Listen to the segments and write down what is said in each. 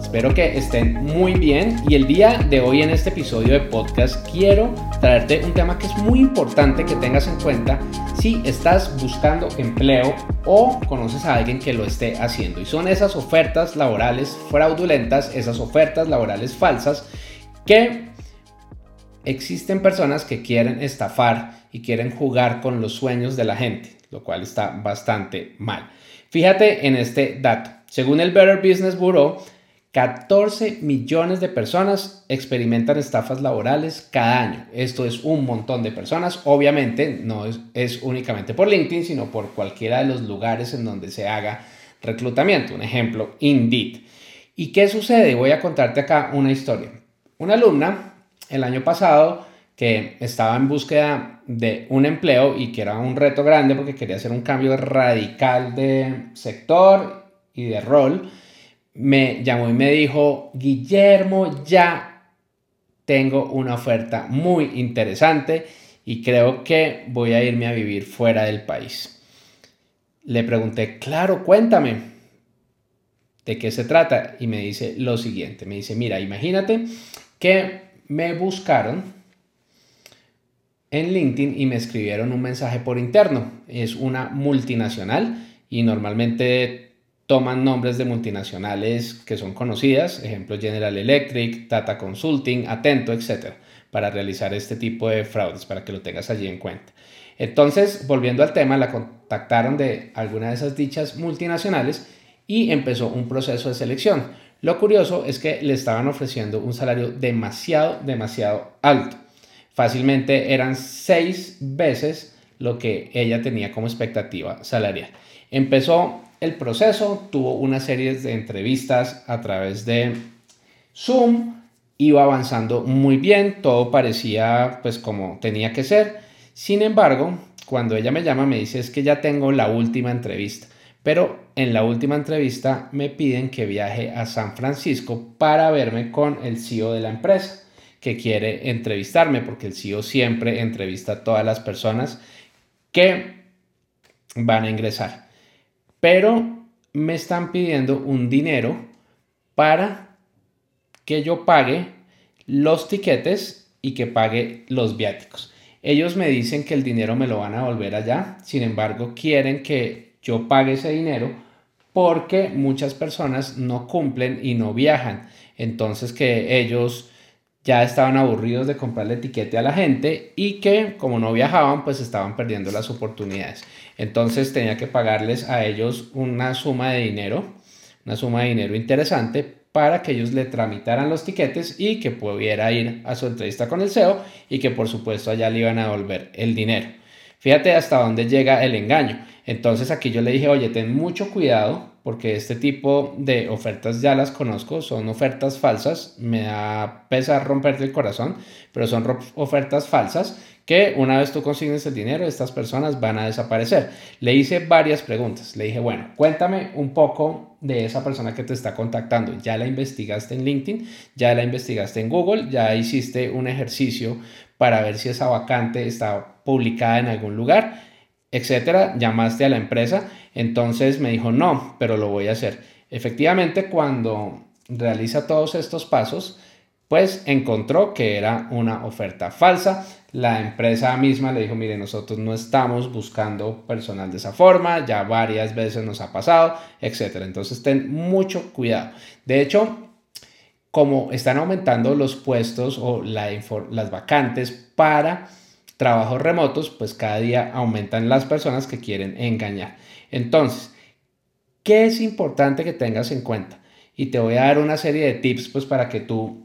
Espero que estén muy bien y el día de hoy en este episodio de podcast quiero traerte un tema que es muy importante que tengas en cuenta si estás buscando empleo o conoces a alguien que lo esté haciendo. Y son esas ofertas laborales fraudulentas, esas ofertas laborales falsas que existen personas que quieren estafar y quieren jugar con los sueños de la gente, lo cual está bastante mal. Fíjate en este dato. Según el Better Business Bureau, 14 millones de personas experimentan estafas laborales cada año. Esto es un montón de personas. Obviamente no es, únicamente por LinkedIn, sino por cualquiera de los lugares en donde se haga reclutamiento. Un ejemplo, Indeed. ¿Y qué sucede? Voy a contarte acá una historia. Una alumna el año pasado que estaba en búsqueda de un empleo y que era un reto grande porque quería hacer un cambio radical de sector y de rol me llamó y me dijo, Guillermo, ya tengo una oferta muy interesante y creo que voy a irme a vivir fuera del país. Le pregunté, claro, cuéntame, ¿de qué se trata? Y me dice lo siguiente, me dice, mira, imagínate que me buscaron en LinkedIn y me escribieron un mensaje por interno. Es una multinacional y normalmente toman nombres de multinacionales que son conocidas, ejemplo General Electric, Tata Consulting, Atento, etc., para realizar este tipo de fraudes, para que lo tengas allí en cuenta. Entonces, volviendo al tema, la contactaron de alguna de esas dichas multinacionales y empezó un proceso de selección. Lo curioso es que le estaban ofreciendo un salario demasiado, demasiado alto. Fácilmente eran seis veces lo que ella tenía como expectativa salarial. Empezó el proceso, tuvo una serie de entrevistas a través de Zoom, iba avanzando muy bien, todo parecía pues como tenía que ser. Sin embargo, cuando ella me llama me dice es que ya tengo la última entrevista, pero en la última entrevista me piden que viaje a San Francisco para verme con el CEO de la empresa que quiere entrevistarme, porque el CEO siempre entrevista a todas las personas que van a ingresar pero me están pidiendo un dinero para que yo pague los tiquetes y que pague los viáticos. Ellos me dicen que el dinero me lo van a volver allá, sin embargo quieren que yo pague ese dinero porque muchas personas no cumplen y no viajan. Entonces que ellos ya estaban aburridos de comprarle etiquete a la gente y que como no viajaban pues estaban perdiendo las oportunidades. Entonces tenía que pagarles a ellos una suma de dinero, una suma de dinero interesante para que ellos le tramitaran los tiquetes y que pudiera ir a su entrevista con el CEO y que por supuesto allá le iban a devolver el dinero. Fíjate hasta dónde llega el engaño. Entonces aquí yo le dije, oye, ten mucho cuidado porque este tipo de ofertas ya las conozco, son ofertas falsas, me da pesar romperte el corazón, pero son ofertas falsas que una vez tú consignes el dinero, estas personas van a desaparecer. Le hice varias preguntas, le dije, bueno, cuéntame un poco de esa persona que te está contactando, ya la investigaste en LinkedIn, ya la investigaste en Google, ya hiciste un ejercicio para ver si esa vacante está publicada en algún lugar etcétera, llamaste a la empresa, entonces me dijo, no, pero lo voy a hacer. Efectivamente, cuando realiza todos estos pasos, pues encontró que era una oferta falsa. La empresa misma le dijo, mire, nosotros no estamos buscando personal de esa forma, ya varias veces nos ha pasado, etcétera. Entonces, ten mucho cuidado. De hecho, como están aumentando los puestos o las vacantes para trabajos remotos, pues cada día aumentan las personas que quieren engañar. Entonces, ¿qué es importante que tengas en cuenta? Y te voy a dar una serie de tips pues para que tú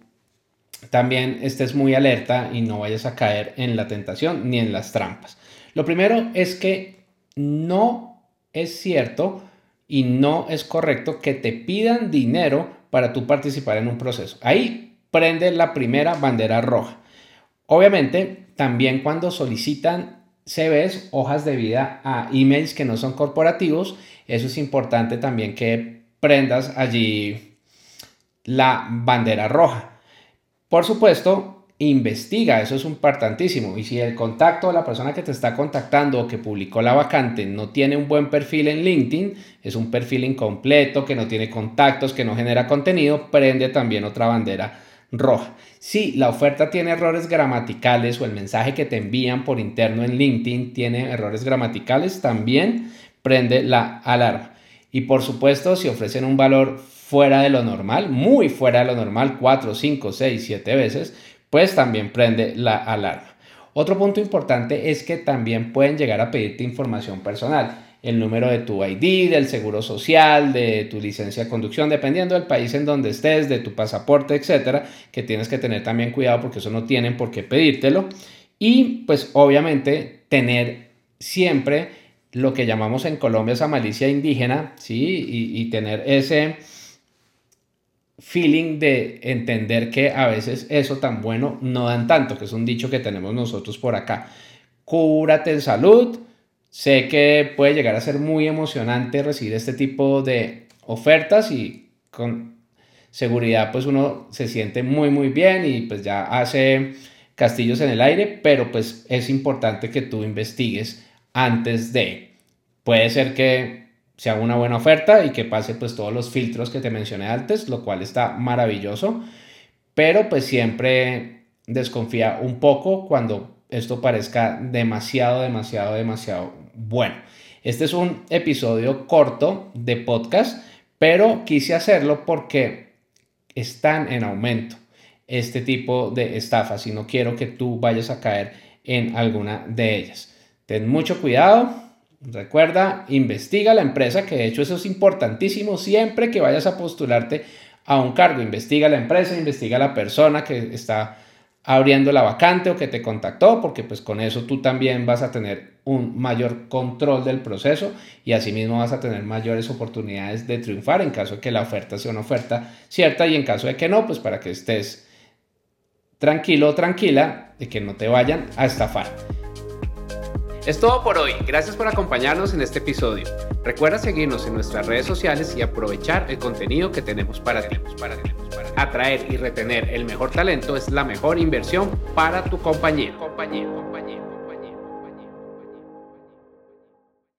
también estés muy alerta y no vayas a caer en la tentación ni en las trampas. Lo primero es que no es cierto y no es correcto que te pidan dinero para tú participar en un proceso. Ahí prende la primera bandera roja. Obviamente, también cuando solicitan CVs, hojas de vida a emails que no son corporativos, eso es importante también que prendas allí la bandera roja. Por supuesto, investiga, eso es importantísimo. Y si el contacto de la persona que te está contactando o que publicó la vacante no tiene un buen perfil en LinkedIn, es un perfil incompleto, que no tiene contactos, que no genera contenido, prende también otra bandera roja. Si la oferta tiene errores gramaticales o el mensaje que te envían por interno en LinkedIn tiene errores gramaticales, también prende la alarma. Y por supuesto, si ofrecen un valor fuera de lo normal, muy fuera de lo normal, 4, 5, 6, 7 veces, pues también prende la alarma. Otro punto importante es que también pueden llegar a pedirte información personal, el número de tu ID, del seguro social, de tu licencia de conducción, dependiendo del país en donde estés, de tu pasaporte, etcétera, que tienes que tener también cuidado porque eso no tienen por qué pedírtelo. Y pues obviamente tener siempre lo que llamamos en Colombia esa malicia indígena, ¿sí? Y, tener ese feeling de entender que a veces eso tan bueno no dan tanto, que es un dicho que tenemos nosotros por acá. Cúrate en salud. Sé que puede llegar a ser muy emocionante recibir este tipo de ofertas y con seguridad pues uno se siente muy muy bien y pues ya hace castillos en el aire, pero pues es importante que tú investigues antes de. Puede ser que sea una buena oferta y que pase pues todos los filtros que te mencioné antes, lo cual está maravilloso, pero pues siempre desconfía un poco cuando esto parezca demasiado, demasiado, demasiado bueno. Este es un episodio corto de podcast, pero quise hacerlo porque están en aumento este tipo de estafas y no quiero que tú vayas a caer en alguna de ellas. Ten mucho cuidado. Recuerda, investiga la empresa, que de hecho eso es importantísimo siempre que vayas a postularte a un cargo. Investiga la empresa, investiga la persona que está abriendo la vacante o que te contactó, porque pues con eso tú también vas a tener un mayor control del proceso y asimismo vas a tener mayores oportunidades de triunfar en caso de que la oferta sea una oferta cierta y en caso de que no, pues para que estés tranquilo o tranquila de que no te vayan a estafar. Es todo por hoy, gracias por acompañarnos en este episodio. Recuerda seguirnos en nuestras redes sociales y aprovechar el contenido que tenemos para ti. Para Atraer y retener el mejor talento es la mejor inversión para tu compañía.